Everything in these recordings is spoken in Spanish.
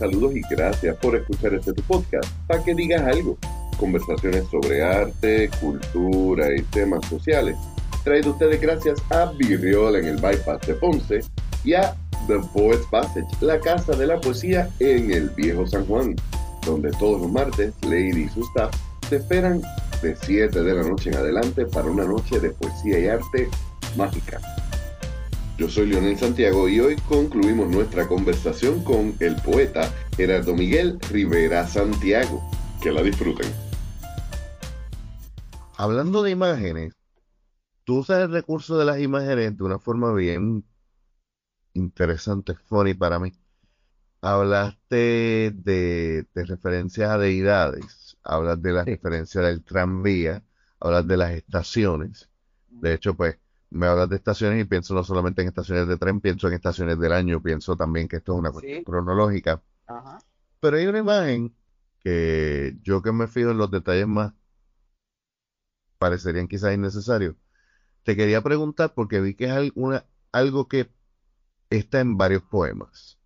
Saludos y gracias por escuchar este tu podcast para que digas algo. Conversaciones sobre arte, cultura y temas sociales. Traído ustedes gracias a Virriola en el Bypass de Ponce y a The Poets Passage, la casa de la poesía en el Viejo San Juan, donde todos los martes Lady y su staff te esperan de 7 de la noche en adelante para una noche de poesía y arte mágica. Yo soy Leonel Santiago y hoy concluimos nuestra conversación con el poeta Gerardo Miguel Rivera Santiago. Que la disfruten. Hablando de imágenes, tú usas el recurso de las imágenes de una forma bien interesante, funny para mí. Hablaste de, de referencias a deidades, hablas de la referencia del tranvía, hablas de las estaciones. De hecho, pues, me hablas de estaciones y pienso no solamente en estaciones de tren, pienso en estaciones del año, pienso también que esto es una cuestión cronológica. Pero hay una imagen que yo que me fijo en los detalles más parecerían quizás innecesarios. Te quería preguntar porque vi que es alguna, algo que está en varios poemas.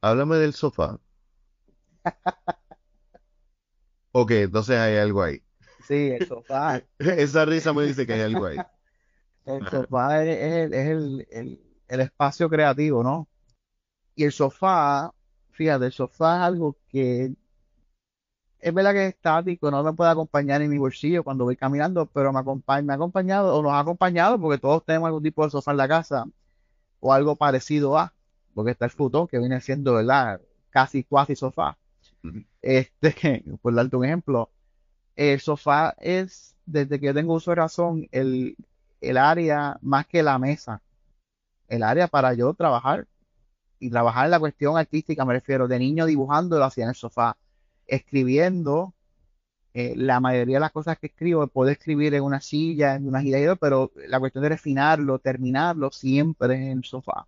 Háblame del sofá. ok, entonces hay algo ahí. Sí, el sofá. Esa risa me dice que hay algo ahí. El sofá es, el, espacio creativo, ¿no? Y el sofá, fíjate, el sofá es algo que es verdad que es estático, no me puede acompañar en mi bolsillo cuando voy caminando, pero me, acompaña, me ha acompañado o nos ha acompañado porque todos tenemos algún tipo de sofá en la casa o algo parecido a, porque está el futón que viene siendo, ¿verdad? Casi, cuasi sofá. Este, por darte un ejemplo, el sofá es, desde que yo tengo uso de razón, el, el área más que la mesa, el área para yo trabajar y trabajar la cuestión artística, me refiero, de niño dibujando lo hacía en el sofá, escribiendo, eh, la mayoría de las cosas que escribo puedo escribir en una silla, en una gira, pero la cuestión de refinarlo, terminarlo, siempre en el sofá.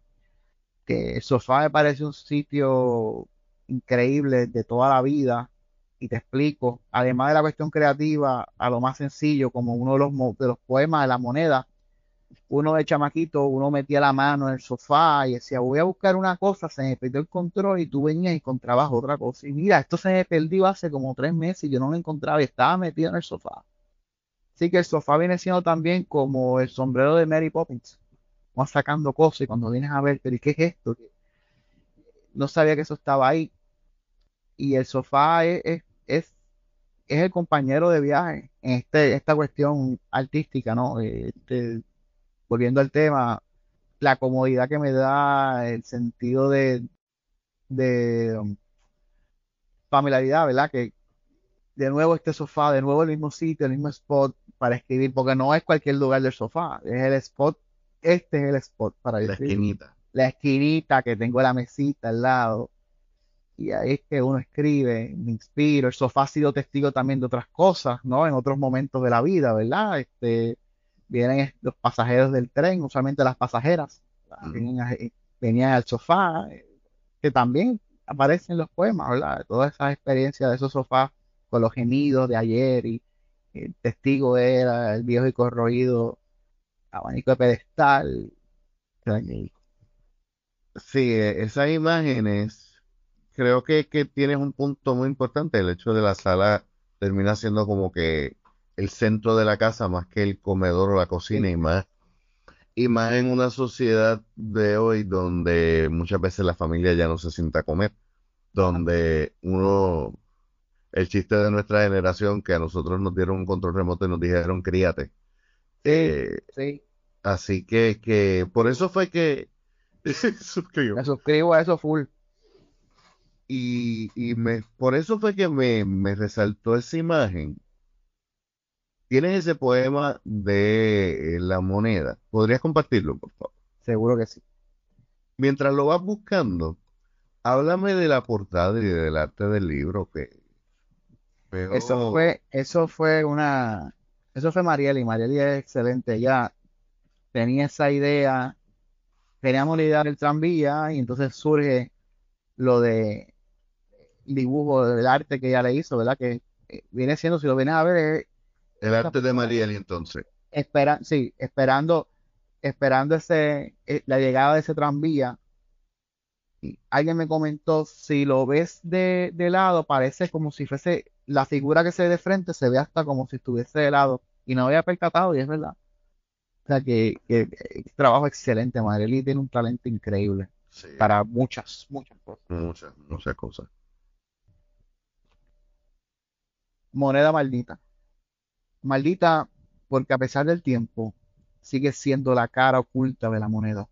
Que el sofá me parece un sitio increíble de toda la vida, y te explico, además de la cuestión creativa, a lo más sencillo, como uno de los, de los poemas de la moneda, uno de chamaquito, uno metía la mano en el sofá y decía, voy a buscar una cosa, se me perdió el control y tú venías y encontrabas otra cosa. Y mira, esto se me perdió hace como tres meses y yo no lo encontraba y estaba metido en el sofá. Así que el sofá viene siendo también como el sombrero de Mary Poppins. Vas sacando cosas y cuando vienes a ver, pero qué es esto? No sabía que eso estaba ahí y el sofá es, es, el compañero de viaje en este, esta cuestión artística, ¿no? Este, volviendo al tema, la comodidad que me da, el sentido de, de um, familiaridad, ¿verdad? Que de nuevo este sofá, de nuevo el mismo sitio, el mismo spot para escribir, porque no es cualquier lugar del sofá, es el spot, este es el spot para La esquinita. La esquinita que tengo la mesita al lado y ahí es que uno escribe, me inspiro. El sofá ha sido testigo también de otras cosas, ¿no? En otros momentos de la vida, ¿verdad? Este, vienen los pasajeros del tren, usualmente las pasajeras, venían, al sofá, eh, que también aparecen en los poemas, ¿verdad? Todas esas experiencias de esos sofás con los gemidos de ayer y el testigo era el viejo y corroído abanico de pedestal. Sí, e, esas imágenes creo que, tienes un punto muy importante. El hecho de la sala termina siendo como que el centro de la casa más que el comedor o la cocina y más y más en una sociedad de hoy donde muchas veces la familia ya no se sienta a comer, donde uno, el chiste de nuestra generación, que a nosotros nos dieron un control remoto y nos dijeron críate. Sí, eh, sí. Así que, que por eso fue que suscribo. Me suscribo a eso full. Y, me, por eso fue que me, me resaltó esa imagen. Tienes ese poema de La Moneda. ¿Podrías compartirlo, por favor? Seguro que sí. Mientras lo vas buscando, háblame de la portada y del arte del libro que Eso fue, eso fue una, eso fue Marieli. Marieli es excelente. Ella tenía esa idea, teníamos la idea del tranvía y entonces surge lo de dibujo del arte que ella le hizo, ¿verdad? Que eh, viene siendo, si lo vienes a ver, el arte de Marieli entonces. Espera, sí, esperando, esperando ese, eh, la llegada de ese tranvía alguien me comentó, si lo ves de, de lado, parece como si fuese la figura que se ve de frente, se ve hasta como si estuviese de lado. Y no había percatado, y es verdad. O sea que, que, trabajo excelente. Marely tiene un talento increíble para muchas, muchas cosas. Muchas, muchas cosas. Moneda maldita. Maldita porque a pesar del tiempo sigue siendo la cara oculta de la moneda.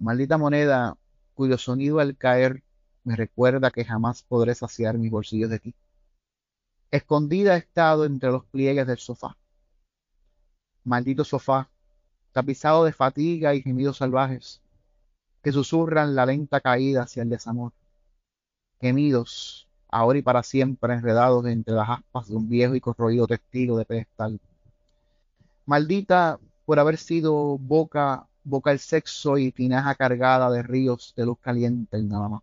Maldita moneda cuyo sonido al caer me recuerda que jamás podré saciar mis bolsillos de ti. Escondida ha estado entre los pliegues del sofá. Maldito sofá, tapizado de fatiga y gemidos salvajes, que susurran la lenta caída hacia el desamor. Gemidos, ahora y para siempre enredados entre las aspas de un viejo y corroído testigo de pedestal. Maldita por haber sido boca, boca el sexo y tinaja cargada de ríos de luz caliente nada más.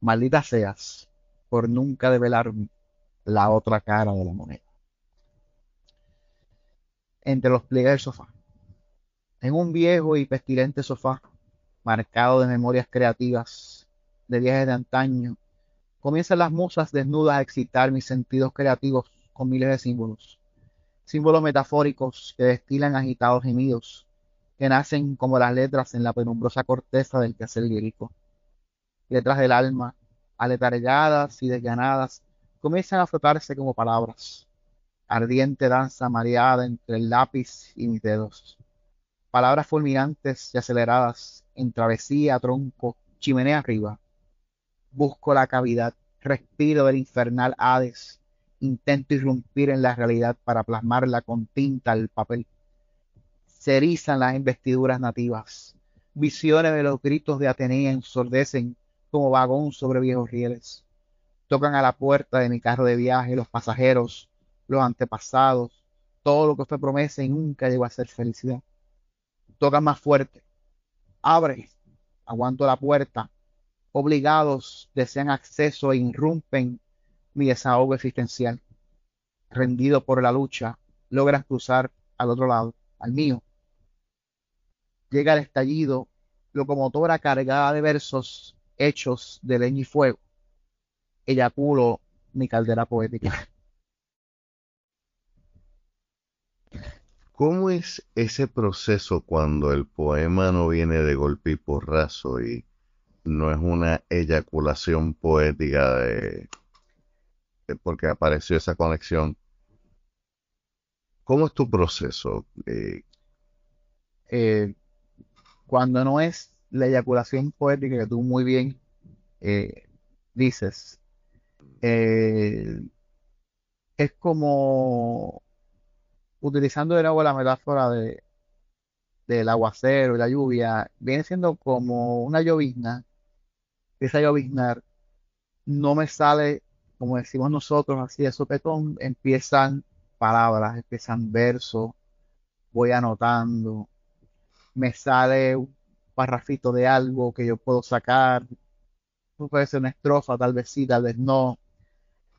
Maldita seas por nunca develarme la otra cara de la moneda. Entre los pliegues del sofá. En un viejo y pestilente sofá, marcado de memorias creativas, de viajes de antaño, comienzan las musas desnudas a excitar mis sentidos creativos con miles de símbolos. Símbolos metafóricos que destilan agitados gemidos, que nacen como las letras en la penumbrosa corteza del quehacer lírico. Letras del alma, aletargadas y desganadas, comienzan a frotarse como palabras. Ardiente danza mareada entre el lápiz y mis dedos. Palabras fulminantes y aceleradas en travesía, tronco, chimenea arriba. Busco la cavidad, respiro del infernal Hades. Intento irrumpir en la realidad para plasmarla con tinta al papel. Se erizan las investiduras nativas. Visiones de los gritos de Atenea ensordecen como vagón sobre viejos rieles tocan a la puerta de mi carro de viaje los pasajeros, los antepasados, todo lo que fue promesa y nunca llegó a ser felicidad. Tocan más fuerte. Abre, aguanto la puerta. Obligados desean acceso e irrumpen mi desahogo existencial. Rendido por la lucha, logras cruzar al otro lado, al mío. Llega el estallido, locomotora cargada de versos hechos de leña y fuego eyaculo mi caldera poética. ¿Cómo es ese proceso cuando el poema no viene de golpe y porrazo y no es una eyaculación poética de, porque apareció esa conexión? ¿Cómo es tu proceso? Eh, eh, cuando no es la eyaculación poética que tú muy bien eh, dices, eh, es como utilizando de nuevo la metáfora de del aguacero y la lluvia, viene siendo como una llovizna. Esa lloviznar no me sale, como decimos nosotros, así de sopetón, empiezan palabras, empiezan versos, voy anotando, me sale un parrafito de algo que yo puedo sacar, puede ser una estrofa, tal vez sí, tal vez no,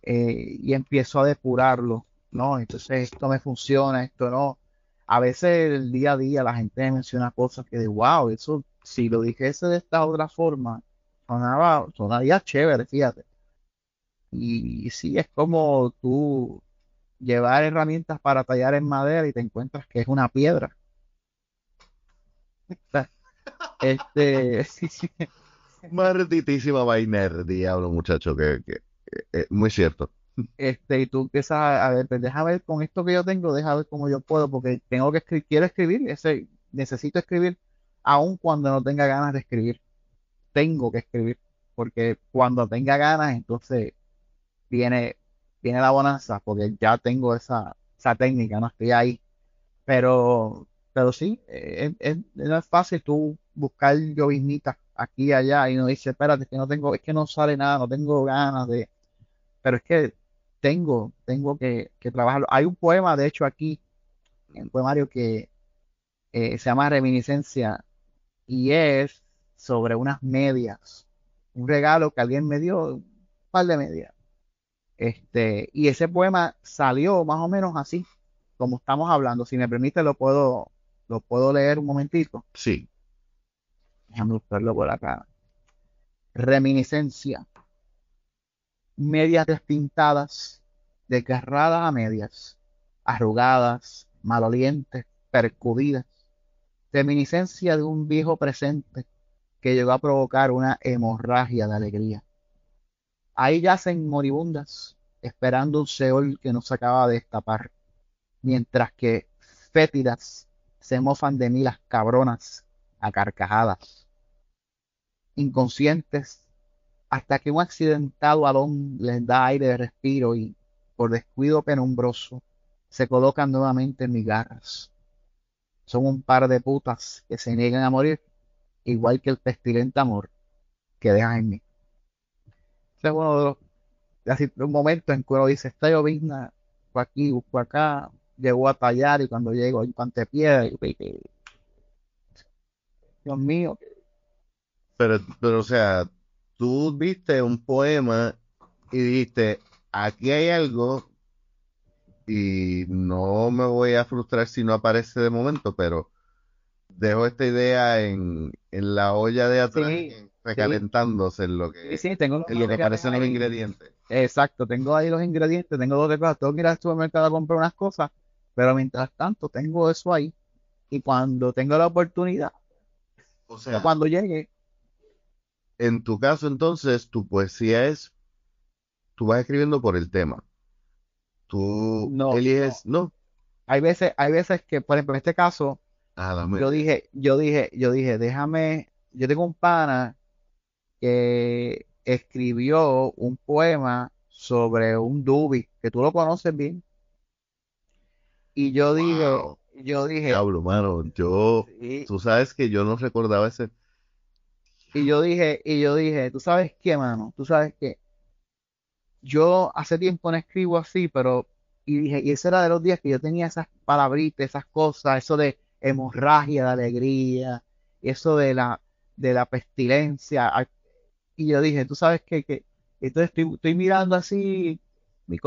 eh, y empiezo a depurarlo, ¿no? Entonces esto me funciona, esto no. A veces el día a día la gente me menciona cosas que de wow, eso si lo dijese de esta otra forma, sonaba, sonaría chévere, fíjate. Y, sí, es como tú llevar herramientas para tallar en madera y te encuentras que es una piedra. este, Marditísima vaina diablo, muchacho, que, que eh, eh, muy cierto. Este, y tú empiezas a, ver, pues deja ver con esto que yo tengo, deja ver cómo yo puedo, porque tengo que escribir, quiero escribir, ese, necesito escribir, aun cuando no tenga ganas de escribir. Tengo que escribir, porque cuando tenga ganas, entonces viene, viene la bonanza, porque ya tengo esa, esa técnica, no estoy ahí. Pero, pero sí, eh, es, no es fácil tú buscar lloviznitas aquí y allá y no dice, espérate, que no tengo, es que no sale nada, no tengo ganas de pero es que tengo, tengo que, trabajarlo. Hay un poema, de hecho, aquí, en poemario que eh, se llama Reminiscencia y es sobre unas medias, un regalo que alguien me dio, un par de medias. Este, y ese poema salió más o menos así, como estamos hablando. Si me permite, lo puedo, lo puedo leer un momentito. Sí. Déjame buscarlo por acá. reminiscencia, medias despintadas, desgarradas a medias, arrugadas, malolientes, percudidas, reminiscencia de un viejo presente que llegó a provocar una hemorragia de alegría. Ahí yacen moribundas, esperando un Seol que nos acaba de destapar, mientras que fétidas se mofan de mí las cabronas a carcajadas, inconscientes, hasta que un accidentado alón les da aire de respiro y, por descuido penumbroso, se colocan nuevamente en mis garras. Son un par de putas que se niegan a morir, igual que el pestilente amor que dejan en mí. Ese es uno de los así, un momento en que uno dice, está llovizna, por aquí, por acá, llegó a tallar y cuando llego hay piedra y Dios mío. Pero, pero, o sea, tú viste un poema y dijiste, aquí hay algo y no me voy a frustrar si no aparece de momento, pero dejo esta idea en, la olla de atrás, recalentándose en lo que, tengo en lo que aparecen los ingredientes. Exacto, tengo ahí los ingredientes, tengo dos de cosas, tengo que ir al supermercado a comprar unas cosas, pero mientras tanto tengo eso ahí y cuando tengo la oportunidad, o sea, cuando llegue. En tu caso entonces, tu poesía es, tú vas escribiendo por el tema. Tú no, eliges, no. Hay veces, hay veces que, por ejemplo, en este caso, ah, yo dije, yo dije, yo dije, déjame, yo tengo un pana que escribió un poema sobre un dubi, que tú lo conoces bien. Y yo dije, yo dije, Diablo, mano, yo, tú sabes que yo no recordaba ese. Y yo dije, y yo dije, tú sabes qué, mano, tú sabes qué, yo hace tiempo no escribo así, pero, y dije, y ese era de los días que yo tenía esas palabritas, esas cosas, eso de hemorragia, de alegría, eso de la, de la pestilencia. Y yo dije, tú sabes qué, que, entonces estoy, estoy mirando así mi,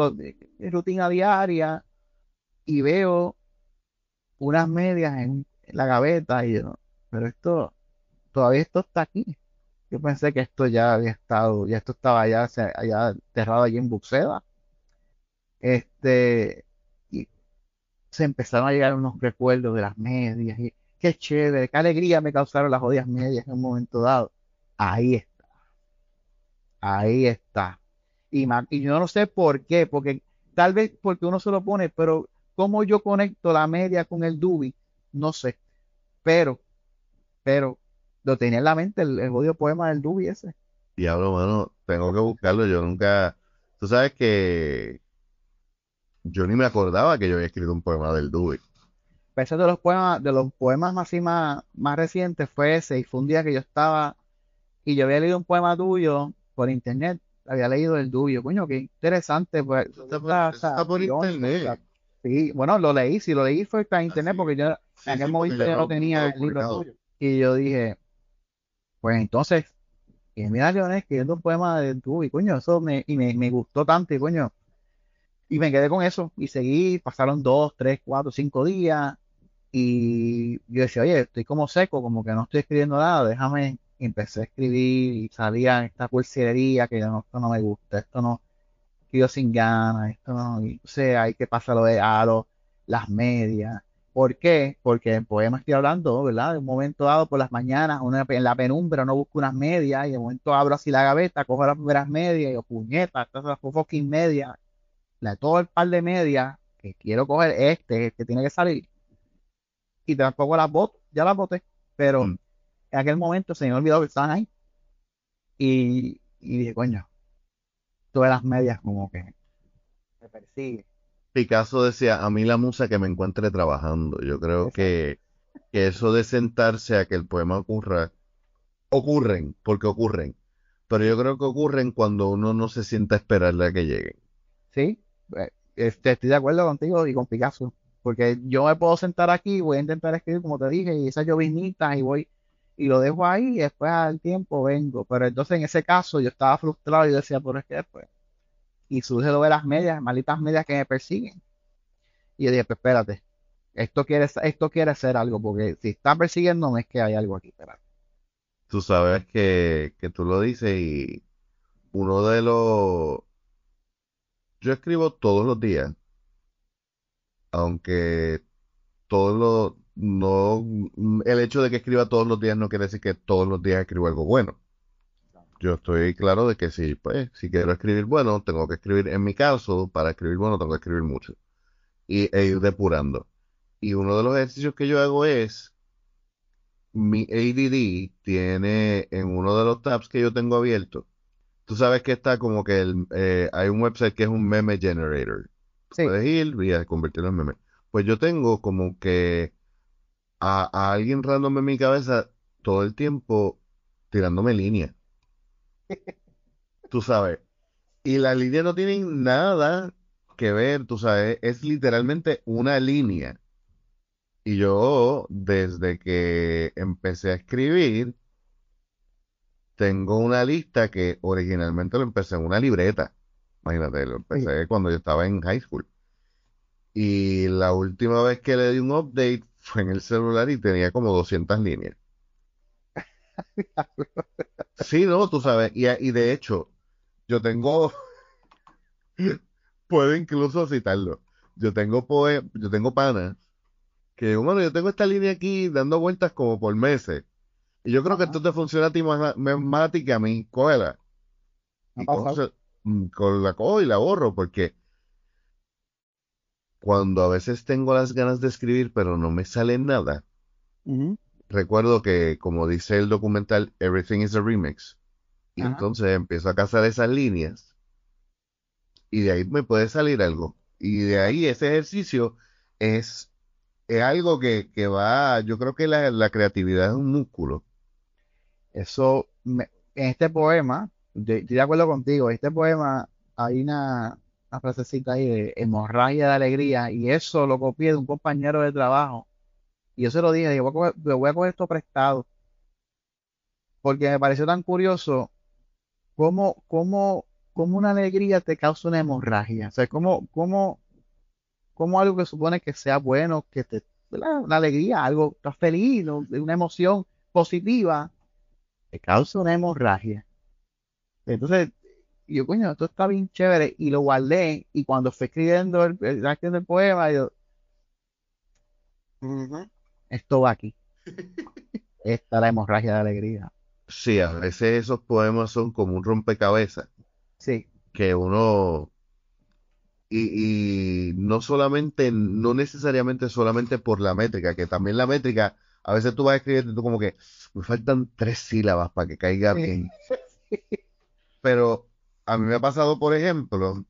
rutina diaria y veo unas medias en, la gaveta y yo, pero esto, todavía esto está aquí. Yo pensé que esto ya había estado, ya esto estaba allá, allá enterrado allí en Buxeda. Este, se empezaron a llegar unos recuerdos de las medias y qué chévere, qué alegría me causaron las jodidas medias en un momento dado. Ahí está. Ahí está. Y, y yo no sé por qué, porque tal vez porque uno se lo pone, pero cómo yo conecto la media con el dubi, no sé. Pero, pero lo tenía en la mente el, el poema del Dubi ese. Diablo, mano, tengo que buscarlo. Yo nunca. Tú sabes que. Yo ni me acordaba que yo había escrito un poema del Dubi. Pese de los poemas, de los poemas más, más, más recientes fue ese, y fue un día que yo estaba y yo había leído un poema tuyo por internet, había leído el tuyo, coño, qué interesante, pues. Está, por, internet. Sí, bueno, lo leí, si lo leí fue por internet, porque yo en aquel momento yo no tenía el libro tuyo. Y yo dije, pues entonces, y mira Leonel escribiendo un poema de tu, y coño, eso me, y me, gustó tanto, y coño, y me quedé con eso, y seguí, pasaron dos, tres, cuatro, cinco días, y yo decía, oye, estoy como seco, como que no estoy escribiendo nada, déjame, y empecé a escribir, y salía esta pulsería que no, esto no me gusta, esto no, escribo sin ganas, esto no, y, o sea, hay que pasar lo de aro, las medias, ¿Por qué? Porque el poema estoy hablando, ¿verdad? De un momento dado por las mañanas, en la penumbra no busco unas medias y de momento abro así la gaveta, cojo las primeras medias y yo, puñeta, estas son las fucking medias. La todo el par de medias que quiero coger este, que tiene que salir. Y tampoco las boto, ya las boté. Pero mm. en aquel momento se me olvidó que estaban ahí. Y, y dije, coño, todas las medias como que me persigue. Picasso decía, a mí la musa que me encuentre trabajando. Yo creo que, eso de sentarse a que el poema ocurra, ocurren, porque ocurren. Pero yo creo que ocurren cuando uno no se sienta a esperarle a que lleguen. Sí, este, estoy de acuerdo contigo y con Picasso. Porque yo me puedo sentar aquí, voy a intentar escribir como te dije, y esas lloviznitas, y voy, y lo dejo ahí, y después al tiempo vengo. Pero entonces en ese caso yo estaba frustrado y decía, por es que después y surge lo de las medias, malditas medias que me persiguen. Y yo dije, pues espérate, esto quiere, esto quiere hacer algo, porque si está persiguiéndome es que hay algo aquí, espérate. tú sabes que, que tú lo dices y uno de los... Yo escribo todos los días, aunque todos los... No, el hecho de que escriba todos los días no quiere decir que todos los días escribo algo bueno. Yo estoy claro de que si, pues, si quiero escribir bueno, tengo que escribir, en mi caso, para escribir bueno, tengo que escribir mucho. Y, e ir depurando. Y uno de los ejercicios que yo hago es, mi ADD tiene en uno de los tabs que yo tengo abierto, tú sabes que está como que el, eh, hay un website que es un meme generator. Sí. Puedes ir y convertirlo en meme. Pues yo tengo como que a, a alguien random en mi cabeza todo el tiempo tirándome línea. Tú sabes. Y las líneas no tienen nada que ver, tú sabes, es literalmente una línea. Y yo, desde que empecé a escribir, tengo una lista que originalmente lo empecé en una libreta. Imagínate, lo empecé cuando yo estaba en high school. Y la última vez que le di un update fue en el celular y tenía como 200 líneas. Sí, no, tú sabes. Y, y de hecho, yo tengo, puedo incluso citarlo. Yo tengo poe, yo tengo panas que, bueno, yo tengo esta línea aquí dando vueltas como por meses. Y yo creo que esto te funciona a ti más, más, más a ti que a mí. Cógela. Y mm, con la cojo y la borro, porque cuando a veces tengo las ganas de escribir, pero no me sale nada, recuerdo que, como dice el documental, Everything is a Remix. Y entonces empiezo a cazar esas líneas y de ahí me puede salir algo. Y de ahí ese ejercicio es, es algo que, que va, yo creo que la, la creatividad es un músculo. Eso, en este poema, estoy de acuerdo contigo, este poema hay una, una frasecita ahí de hemorragia de alegría y eso lo copié de un compañero de trabajo. Y yo se lo dije, digo, voy a coger, voy a coger esto prestado. Porque me pareció tan curioso cómo, cómo, cómo una alegría te causa una hemorragia, o sea, cómo, cómo, cómo algo que supone que sea bueno, que te. Una alegría, algo, estás feliz, una emoción positiva te causa una hemorragia. Entonces, yo, coño, esto está bien chévere, y lo guardé, y cuando fui escribiendo el, el, el poema, yo, esto va aquí. Esta es la hemorragia de alegría. Sí, a veces esos poemas son como un rompecabezas Sí, que uno, y, y no solamente, no necesariamente solamente por la métrica, que también la métrica, a veces tú vas a escribir y tú como que me faltan tres sílabas para que caiga bien. Pero a mí me ha pasado, por ejemplo,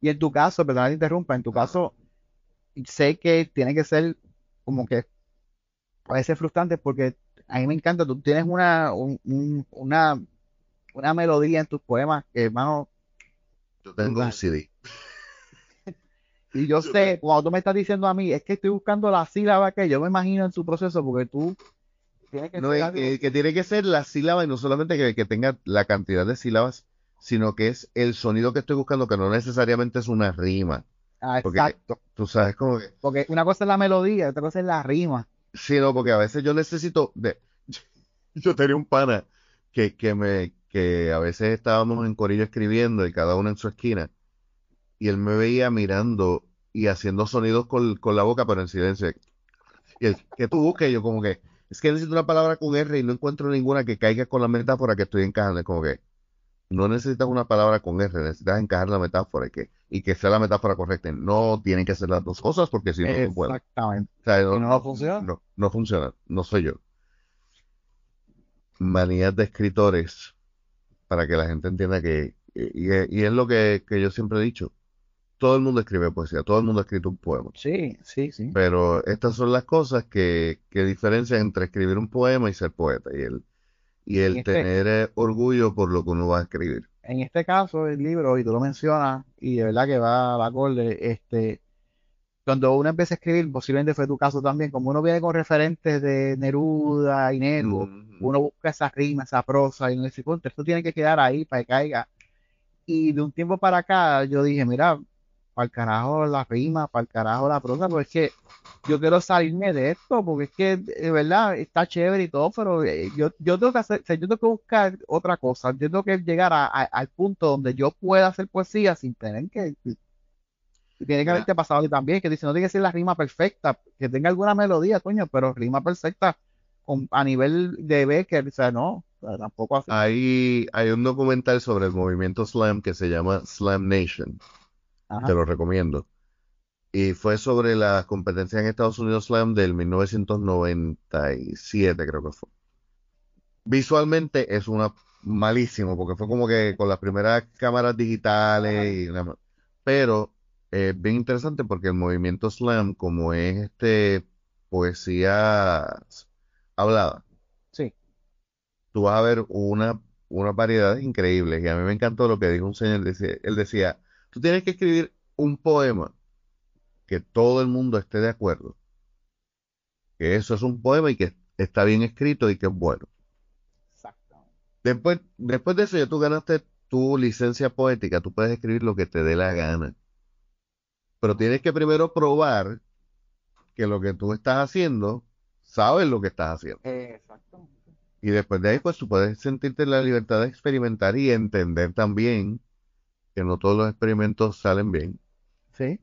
y en tu caso, perdón te interrumpa, en tu caso, sé que tiene que ser como que puede ser frustrante porque a mí me encanta, tú tienes una, un- un- una, una melodía en tus poemas que, hermano, yo tengo un. CD. Y yo sé, cuando tú me estás diciendo a mí, es que estoy buscando la sílaba que yo me imagino en su proceso, porque tú tienes que No, es algo- que, tiene que ser la sílaba y no solamente que, que tenga la cantidad de sílabas, sino que es el sonido que estoy buscando, que no necesariamente es una rima. Ah, porque- exacto. Tú sabes, como que, Porque una cosa es la melodía, otra cosa es la rima. sí, no, porque a veces yo necesito de, yo tenía un pana que, que me, que a veces estábamos en corillo escribiendo y cada uno en su esquina, y él me veía mirando y haciendo sonidos con, con la boca, pero en silencio. Y él, que tú busques, yo como que, es que necesito una palabra con R y no encuentro ninguna que caiga con la metáfora que estoy encajando. Es como que no necesitas una palabra con R, necesitas encajar la metáfora y que, y que sea la metáfora correcta. No tienen que ser las dos cosas porque si no, no puedo. Exactamente. O sea, ¿Y no funciona? No, no funciona. No soy yo. Manías de escritores para que la gente entienda que, y, y es lo que, que yo siempre he dicho, todo el mundo escribe poesía, todo el mundo ha escrito un poema. Sí, sí, sí. Pero estas son las cosas que, que diferencian entre escribir un poema y ser poeta. Y el, y el Este- tener eh, orgullo por lo que uno va a escribir. En este caso, el libro, y tú lo mencionas, y de verdad que va, va acorde, este, cuando uno empieza a escribir, posiblemente fue tu caso también, como uno viene con referentes de Neruda y Mm, uno busca esa rima, esa prosa, y uno dice, "Contra, esto tiene que quedar ahí para que caiga. Y de un tiempo para acá, yo dije, mira, para el carajo la rima, para el carajo la prosa, porque es que yo quiero salirme de esto, porque es que, de verdad, está chévere y todo, pero eh, yo, yo tengo que hacer, o sea, yo tengo que buscar otra cosa, yo tengo que llegar a- a- al punto donde yo pueda hacer poesía sin tener que, tiene que haberte pasado a también, que dice, no tiene que ser la rima perfecta, que tenga alguna melodía, coño, pero rima perfecta con- a nivel de Becker, o sea, no, o sea, tampoco así. Hay, hay un documental sobre el movimiento slam que se llama Slam Nation. Ajá. Te lo recomiendo. Y fue sobre las competencias en Estados Unidos Slam del 1997, creo que fue. Visualmente es una malísimo, porque fue como que con las primeras cámaras digitales y pero es bien interesante porque el movimiento slam, como es este poesía hablada, Sí, tú vas a ver una, una variedad increíble. Y a mí me encantó lo que dijo un señor. Él decía, tú tienes que escribir un poema que todo el mundo esté de acuerdo. Que eso es un poema y que está bien escrito y que es bueno. exacto. Después, después de eso ya tú ganaste tu licencia poética. Tú puedes escribir lo que te dé la gana. Pero tienes que primero probar que lo que tú estás haciendo, sabes lo que estás haciendo. Exacto. Y después de ahí, pues tú puedes sentirte la libertad de experimentar y entender también que no todos los experimentos salen bien Sí.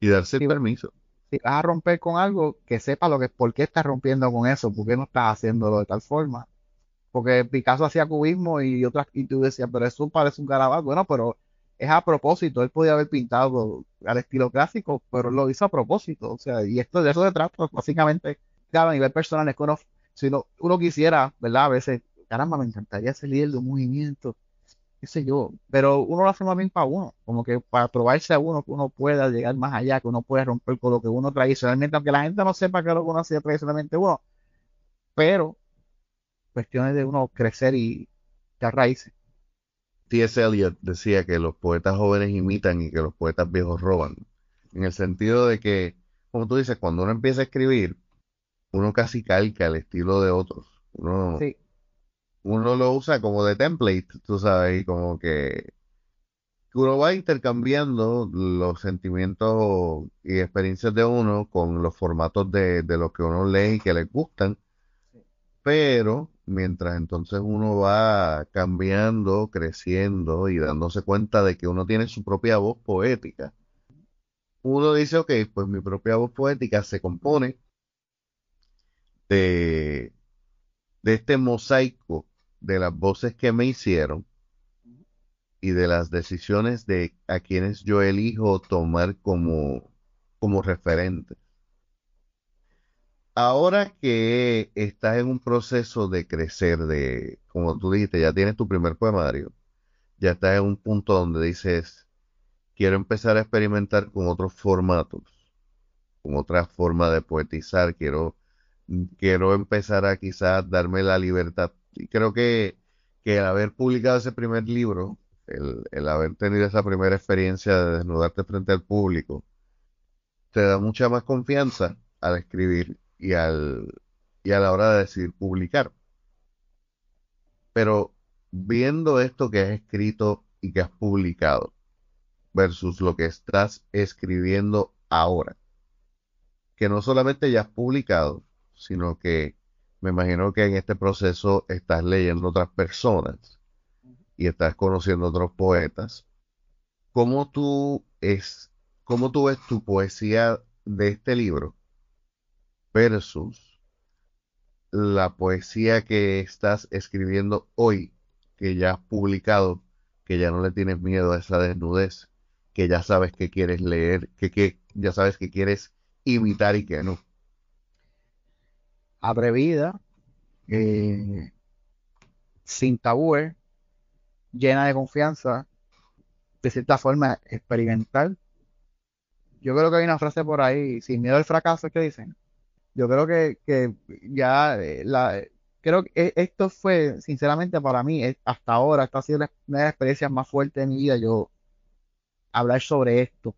y darse el permiso. si vas a romper con algo, que sepa lo que, por qué estás rompiendo con eso, por qué no estás haciéndolo de tal forma. Porque Picasso hacía cubismo y otras, y tú decías, pero eso parece un garabato. Bueno, pero es a propósito. Él podía haber pintado al estilo clásico, pero lo hizo a propósito. O sea, y esto de eso se trata, básicamente, claro, a nivel personal, es que uno, si uno, uno quisiera, ¿verdad? A veces, caramba, me encantaría ser líder de un movimiento, qué sé yo, pero uno lo hace más bien para uno, como que para probarse a uno que uno pueda llegar más allá, que uno puede romper con lo que uno tradicionalmente, aunque la gente no sepa qué es lo que uno hacía tradicionalmente uno, pero cuestiones de uno crecer y echar raíces. T.S. Eliot decía que los poetas jóvenes imitan y que los poetas viejos roban. En el sentido de que, como tú dices, cuando uno empieza a escribir, uno casi calca el estilo de otros. Uno, Sí, uno lo usa como de template, tú sabes, y como que uno va intercambiando los sentimientos y experiencias de uno con los formatos de, de lo que uno lee y que les gustan, pero mientras entonces uno va cambiando, creciendo y dándose cuenta de que uno tiene su propia voz poética, uno dice, ok, pues mi propia voz poética se compone de, de este mosaico de las voces que me hicieron y de las decisiones de a quienes yo elijo tomar como, como referente. Ahora que estás en un proceso de crecer, de, como tú dijiste, ya tienes tu primer poemario, ya estás en un punto donde dices, quiero empezar a experimentar con otros formatos, con otra forma de poetizar, quiero, quiero empezar a quizás darme la libertad. Y creo que, que el haber publicado ese primer libro, el, el haber tenido esa primera experiencia de desnudarte frente al público, te da mucha más confianza al escribir y, al, y a la hora de decidir publicar. Pero viendo esto que has escrito y que has publicado versus lo que estás escribiendo ahora, que no solamente ya has publicado, sino que me imagino que en este proceso estás leyendo otras personas y estás conociendo otros poetas. ¿Cómo tú es, cómo tú ves tu poesía de este libro versus la poesía que estás escribiendo hoy, que ya has publicado, que ya no le tienes miedo a esa desnudez, que ya sabes que quieres leer, que, que ya sabes que quieres imitar y que no? Atrevida, eh, sin tabúes, llena de confianza, de cierta forma experimental. Yo creo que hay una frase por ahí, sin miedo al fracaso, que dicen. Yo creo que, que ya eh, la, creo que e- esto fue, sinceramente, para mí, hasta ahora, esta ha sido una de las experiencias más fuertes de mi vida, yo hablar sobre esto.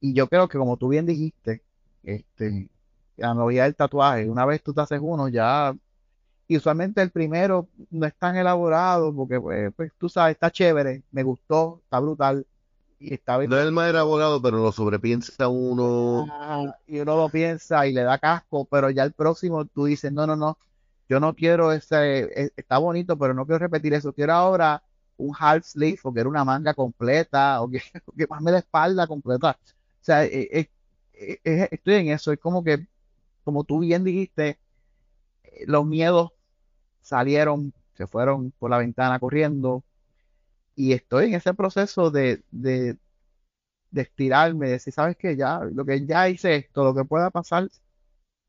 Y yo creo que como tú bien dijiste, este, la novia del tatuaje, una vez tú te haces uno, ya, y usualmente el primero no es tan elaborado, porque pues, pues, tú sabes, está chévere, me gustó, está brutal, y está bien. No es el abogado, pero lo sobrepiensa uno. Ah, y uno lo piensa y le da casco, pero ya el próximo tú dices, no, no, no, yo no quiero ese, e, está bonito, pero no quiero repetir eso, quiero ahora un half sleeve o quiero una manga completa o que, que más me la espalda completa. O sea, e, e, estoy en eso, es como que, como tú bien dijiste, los miedos salieron, se fueron por la ventana corriendo, y estoy en ese proceso de, de, de estirarme, de decir, sabes que ya, lo que ya hice esto, lo que pueda pasar,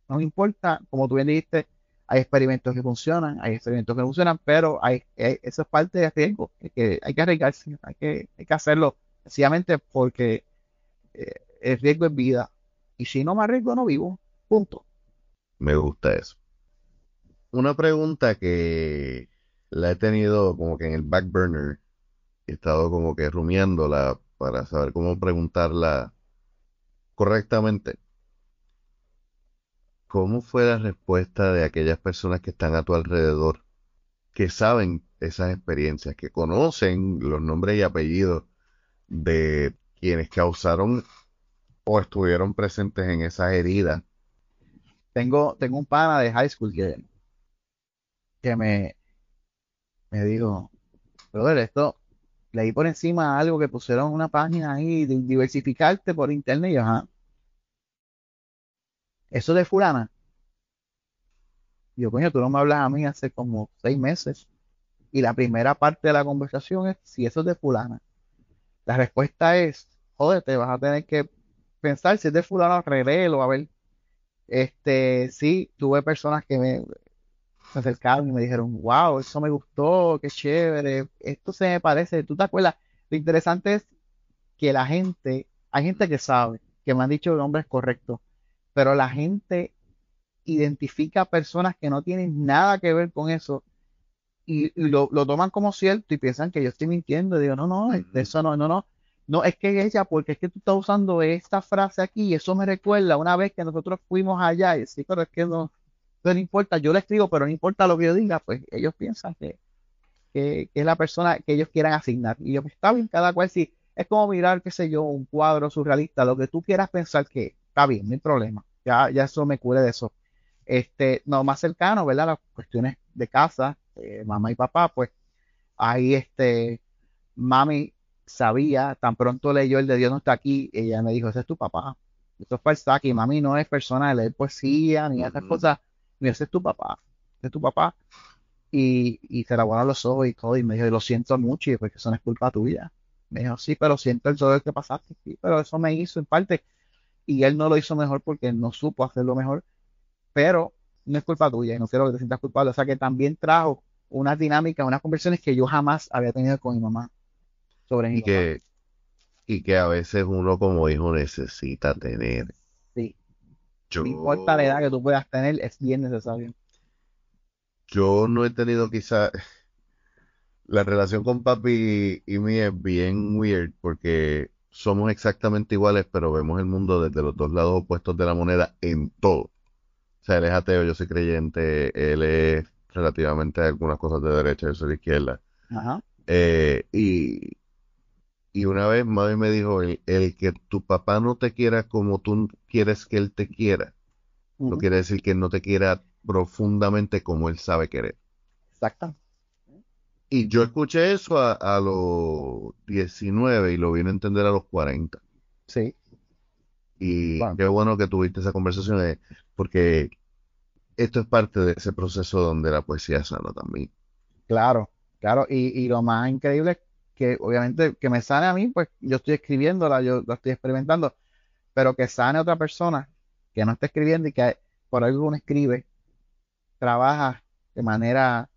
no importa, como tú bien dijiste, hay experimentos que funcionan, hay experimentos que funcionan, pero hay, eso es parte del riesgo, que hay que arriesgarse, hay que, hay que hacerlo sencillamente porque eh, el riesgo es vida, y si no me arriesgo, no vivo, punto. Me gusta eso. Una pregunta que la he tenido como que en el back burner he estado como que rumiándola para saber cómo preguntarla correctamente. ¿Cómo fue la respuesta de aquellas personas que están a tu alrededor, que saben esas experiencias, que conocen los nombres y apellidos de quienes causaron o estuvieron presentes en esas heridas? Tengo, tengo un pana de high school que, que me, me dijo, brother, esto, leí por encima algo que pusieron una página ahí, de diversificarte por internet, y yo, ajá. Eso de fulana. Yo, coño, tú no me hablas a mí hace como seis meses. Y la primera parte de la conversación es si eso es de fulana. La respuesta es, joder, te vas a tener que pensar si es de fulano, revelo, a ver. Este, sí, tuve personas que me, se acercaron y me dijeron, wow, eso me gustó, qué chévere, esto se me parece, ¿tú te acuerdas? Lo interesante es que la gente, hay gente que sabe, que me han dicho el nombre es correcto, pero la gente identifica personas que no tienen nada que ver con eso y, lo, toman como cierto y piensan que yo estoy mintiendo. Y digo, no, no, eso no, no, no. No, es que ella, porque es que tú estás usando esta frase aquí y eso me recuerda una vez que nosotros fuimos allá y sí, pero es que no, no importa, yo le escribo, pero no importa lo que yo diga, pues ellos piensan que, que, es la persona que ellos quieran asignar. Y yo, pues está bien, cada cual sí. Es como mirar, qué sé yo, un cuadro surrealista, lo que tú quieras pensar que está bien, no hay problema. Ya, ya eso me cubre de eso. Este, no, más cercano, ¿verdad? Las cuestiones de casa, eh, mamá y papá, pues ahí este, mami sabía, tan pronto leyó el de Dios no está aquí, ella me dijo, ese es tu papá. Eso es falsa, y mami no es persona de leer poesía ni esas cosas mira, ese es tu papá, ese es tu papá. Y, y se la guardan los ojos y todo, y me dijo, lo siento mucho, y después que eso no es culpa tuya. Me dijo, sí, pero siento el dolor que pasaste, sí, pero eso me hizo en parte, y él no lo hizo mejor porque no supo hacerlo mejor, pero no es culpa tuya, y no quiero que te sientas culpable. O sea que también trajo una dinámica, unas conversaciones que yo jamás había tenido con mi mamá sobre mi y que Y que a veces uno como hijo necesita tener no importa la edad que tú puedas tener, es bien necesario. Yo no he tenido quizá... La relación con papi y mí es bien weird porque somos exactamente iguales, pero vemos el mundo desde los dos lados opuestos de la moneda en todo. O sea, él es ateo, yo soy creyente, él es relativamente algunas cosas de derecha, yo soy de izquierda. Ajá. Eh, y, y una vez mami me dijo, el, que tu papá no te quiera como tú quieres que él te quiera, no quiere decir que él no te quiera profundamente como él sabe querer. Exacto. Y yo escuché eso a, los 19 y lo vine a entender a los 40. Sí. Y qué bueno que tuviste esa conversación, eh, porque esto es parte de ese proceso donde la poesía sana también. Claro, claro. Y, y lo más increíble es que obviamente que me sane a mí, pues yo estoy escribiéndola, yo la estoy experimentando, pero que sane a otra persona que no está escribiendo y que por algo uno escribe, trabaja de manera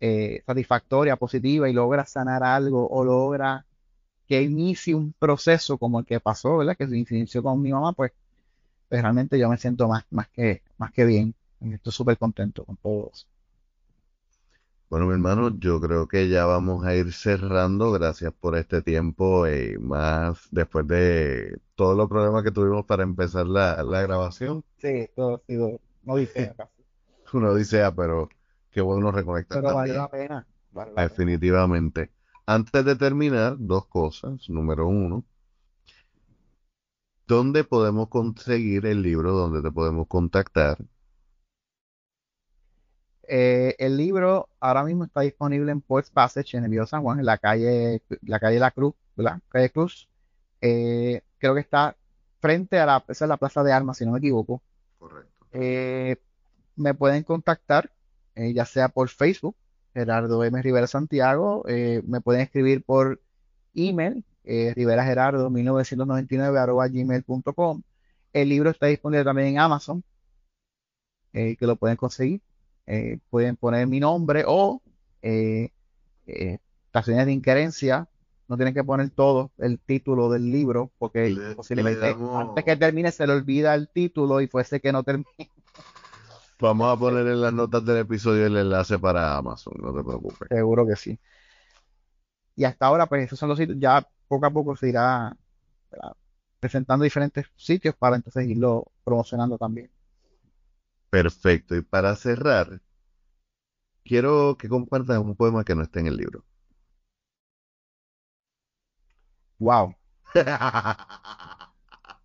eh, satisfactoria, positiva y logra sanar algo o logra que inicie un proceso como el que pasó, ¿verdad? Que se inició con mi mamá, pues, pues realmente yo me siento más, más, que, más que bien. Estoy súper contento con todos. Bueno, mi hermano, yo creo que ya vamos a ir cerrando. Gracias por este tiempo y más después de todos los problemas que tuvimos para empezar la, grabación. Sí, todo ha sido una odisea Una odisea, pero qué bueno reconectar. Pero vale la pena. Definitivamente. Antes de terminar, dos cosas. Número uno, ¿dónde podemos conseguir el libro? ¿Dónde te podemos contactar? Eh, el libro ahora mismo está disponible en Ports Passage en el Viejo San Juan, en la calle, la calle La Cruz, ¿verdad? Calle Cruz. Eh, creo que está frente a la, esa es la Plaza de Armas, si no me equivoco. Correcto. Eh, me pueden contactar, ya sea por Facebook, Gerardo M. Rivera Santiago, me pueden escribir por email, Rivera Gerardo 1999 arroba gmail.com. El libro está disponible también en Amazon, que lo pueden conseguir. Eh, pueden poner mi nombre o eh, eh, estaciones de inquerencia. No tienen que poner todo el título del libro porque posiblemente antes que termine se le olvida el título y fuese que no termine. Vamos a poner en las notas del episodio el enlace para Amazon, no te preocupes. Seguro que sí. Y hasta ahora, pues esos son los sitios, ya poco a poco se irá presentando diferentes sitios para entonces irlo promocionando también. Perfecto. Y para cerrar, quiero que compartas un poema que no esté en el libro. Wow.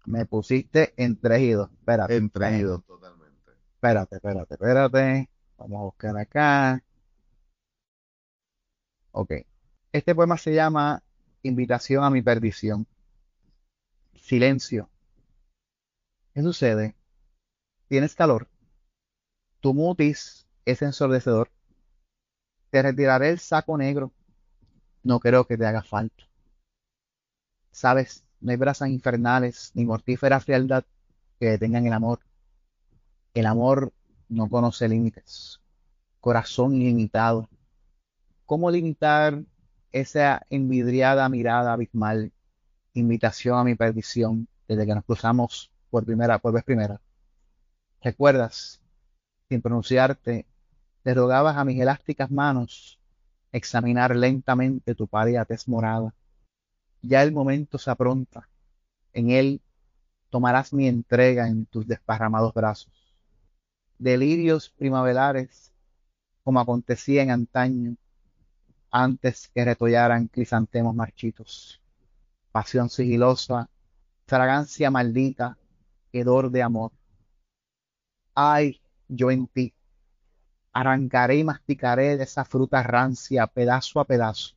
Me pusiste entregido. Espérate. Entregido totalmente. Espérate, espérate, espérate. Vamos a buscar acá. Ok. Este poema se llama Invitación a mi perdición. Silencio. ¿Qué sucede? ¿Tienes calor? Tu mutis es ensordecedor. Te retiraré el saco negro. No creo que te haga falta. Sabes, no hay brasas infernales ni mortífera frialdad que detengan el amor. El amor no conoce límites. Corazón ilimitado. ¿Cómo limitar esa envidriada mirada abismal? Invitación a mi perdición desde que nos cruzamos por primera, por vez primera. ¿Recuerdas sin pronunciarte, te rogabas a mis elásticas manos examinar lentamente tu pálida tez morada. Ya el momento se apronta. En él tomarás mi entrega en tus desparramados brazos. Delirios primaverales, como acontecía en antaño, antes que retollaran crisantemos marchitos. Pasión sigilosa, fragancia maldita, hedor de amor. Ay, yo en ti. Arrancaré y masticaré de esa fruta rancia pedazo a pedazo,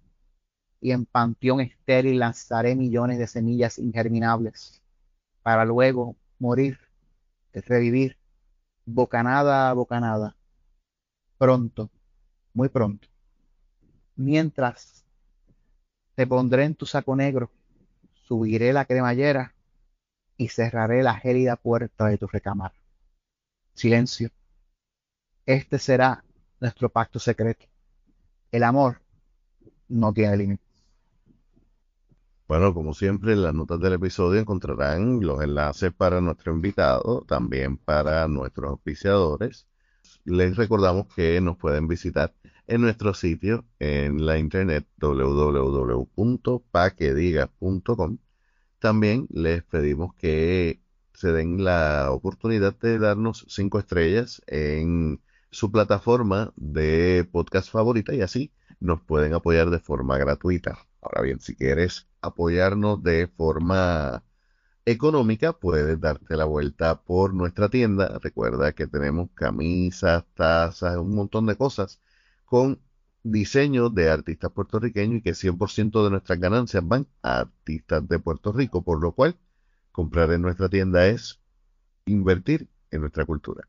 y en panteón estéril lanzaré millones de semillas ingerminables, para luego morir, revivir, bocanada a bocanada, pronto, muy pronto. Mientras te pondré en tu saco negro, subiré la cremallera y cerraré la gélida puerta de tu recámara. Silencio este será nuestro pacto secreto. El amor no tiene límites. Bueno, como siempre, en las notas del episodio encontrarán los enlaces para nuestro invitado, también para nuestros auspiciadores. Les recordamos que nos pueden visitar en nuestro sitio en la internet www.paquediga.com. También les pedimos que se den la oportunidad de darnos cinco estrellas en su plataforma de podcast favorita y así nos pueden apoyar de forma gratuita. Ahora bien, si quieres apoyarnos de forma económica, puedes darte la vuelta por nuestra tienda. Recuerda que tenemos camisas, tazas, un montón de cosas con diseños de artistas puertorriqueños y que 100% de nuestras ganancias van a artistas de Puerto Rico, por lo cual comprar en nuestra tienda es invertir en nuestra cultura.